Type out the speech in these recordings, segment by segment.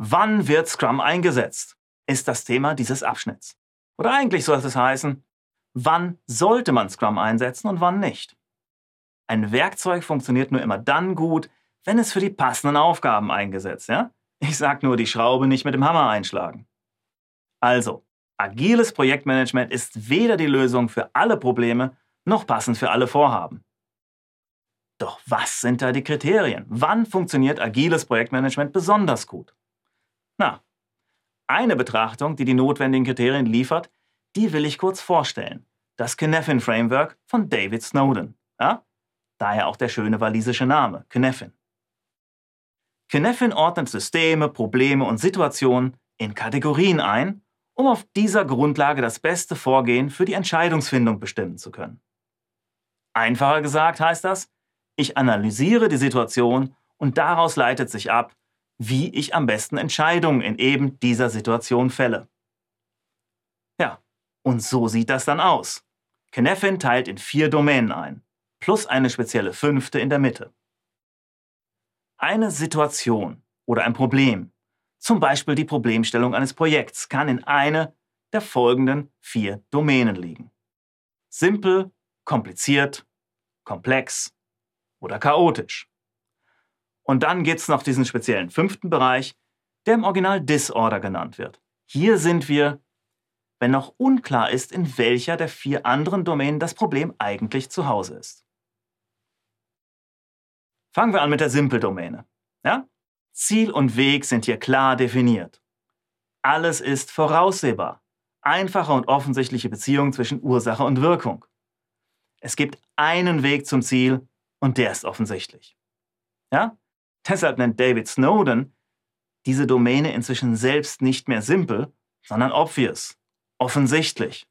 Wann wird Scrum eingesetzt? Ist das Thema dieses Abschnitts. Oder eigentlich sollte es heißen, wann sollte man Scrum einsetzen und wann nicht? Ein Werkzeug funktioniert nur immer dann gut, wenn es für die passenden Aufgaben eingesetzt, ja? Ich sag nur, die Schraube nicht mit dem Hammer einschlagen. Also, agiles Projektmanagement ist weder die Lösung für alle Probleme noch passend für alle Vorhaben. Doch was sind da die Kriterien? Wann funktioniert agiles Projektmanagement besonders gut? Na, eine Betrachtung, die die notwendigen Kriterien liefert, die will ich kurz vorstellen. Das Kneffin Framework von David Snowden. Ja? Daher auch der schöne walisische Name, Kneffin. Kneffin ordnet Systeme, Probleme und Situationen in Kategorien ein, um auf dieser Grundlage das beste Vorgehen für die Entscheidungsfindung bestimmen zu können. Einfacher gesagt heißt das, ich analysiere die Situation und daraus leitet sich ab, wie ich am besten Entscheidungen in eben dieser Situation fälle. Ja, und so sieht das dann aus. Kneffin teilt in vier Domänen ein, plus eine spezielle fünfte in der Mitte. Eine Situation oder ein Problem, zum Beispiel die Problemstellung eines Projekts, kann in eine der folgenden vier Domänen liegen. Simpel, kompliziert, komplex oder chaotisch. Und dann gibt es noch diesen speziellen fünften Bereich, der im Original Disorder genannt wird. Hier sind wir, wenn noch unklar ist, in welcher der vier anderen Domänen das Problem eigentlich zu Hause ist. Fangen wir an mit der Simple-Domäne. Ja? Ziel und Weg sind hier klar definiert. Alles ist voraussehbar. Einfache und offensichtliche Beziehungen zwischen Ursache und Wirkung. Es gibt einen Weg zum Ziel und der ist offensichtlich. Ja? Deshalb nennt David Snowden diese Domäne inzwischen selbst nicht mehr simpel, sondern obvious, offensichtlich.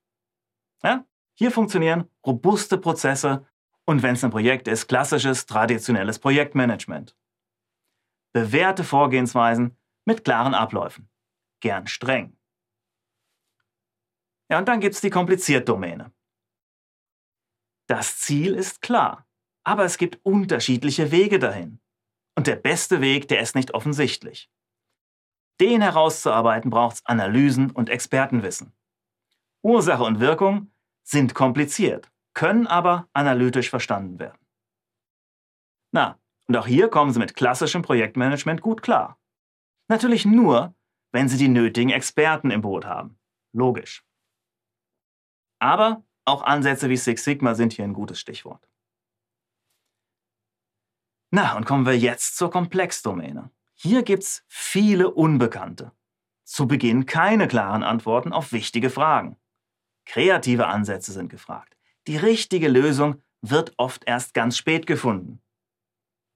Ja? Hier funktionieren robuste Prozesse und wenn es ein Projekt ist, klassisches, traditionelles Projektmanagement. Bewährte Vorgehensweisen mit klaren Abläufen. Gern streng. Ja, und dann gibt es die komplizierte Domäne. Das Ziel ist klar, aber es gibt unterschiedliche Wege dahin. Der beste Weg, der ist nicht offensichtlich. Den herauszuarbeiten braucht es Analysen und Expertenwissen. Ursache und Wirkung sind kompliziert, können aber analytisch verstanden werden. Na, und auch hier kommen Sie mit klassischem Projektmanagement gut klar. Natürlich nur, wenn Sie die nötigen Experten im Boot haben. Logisch. Aber auch Ansätze wie Six Sigma sind hier ein gutes Stichwort. Na, und kommen wir jetzt zur Komplexdomäne. Hier gibt's viele Unbekannte. Zu Beginn keine klaren Antworten auf wichtige Fragen. Kreative Ansätze sind gefragt. Die richtige Lösung wird oft erst ganz spät gefunden.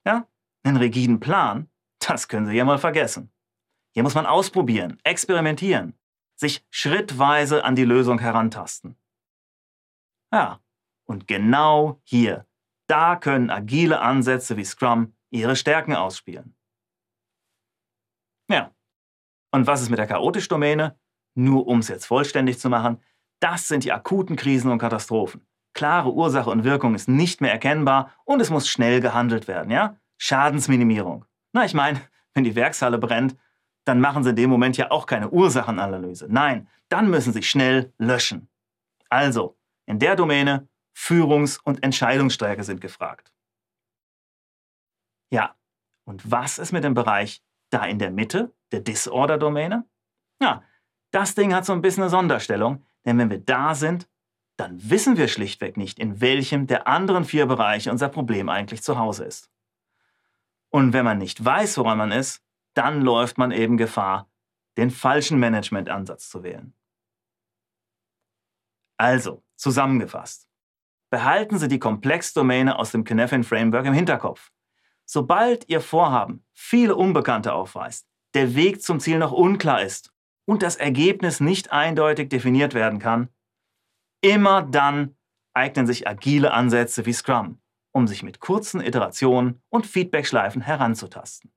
Ja, einen rigiden Plan, das können Sie ja mal vergessen. Hier muss man ausprobieren, experimentieren, sich schrittweise an die Lösung herantasten. Ja, und genau hier da können agile Ansätze wie Scrum ihre Stärken ausspielen. Ja. Und was ist mit der chaotischen Domäne? Nur um es jetzt vollständig zu machen, das sind die akuten Krisen und Katastrophen. Klare Ursache und Wirkung ist nicht mehr erkennbar und es muss schnell gehandelt werden, ja? Schadensminimierung. Na, ich meine, wenn die Werkshalle brennt, dann machen sie in dem Moment ja auch keine Ursachenanalyse. Nein, dann müssen sie schnell löschen. Also, in der Domäne Führungs- und Entscheidungsstärke sind gefragt. Ja, und was ist mit dem Bereich da in der Mitte, der Disorder-Domäne? Ja, das Ding hat so ein bisschen eine Sonderstellung, denn wenn wir da sind, dann wissen wir schlichtweg nicht, in welchem der anderen vier Bereiche unser Problem eigentlich zu Hause ist. Und wenn man nicht weiß, woran man ist, dann läuft man eben Gefahr, den falschen Managementansatz zu wählen. Also, zusammengefasst. Behalten Sie die Komplexdomäne aus dem Kneffin Framework im Hinterkopf. Sobald Ihr Vorhaben viele Unbekannte aufweist, der Weg zum Ziel noch unklar ist und das Ergebnis nicht eindeutig definiert werden kann, immer dann eignen sich agile Ansätze wie Scrum, um sich mit kurzen Iterationen und Feedbackschleifen heranzutasten.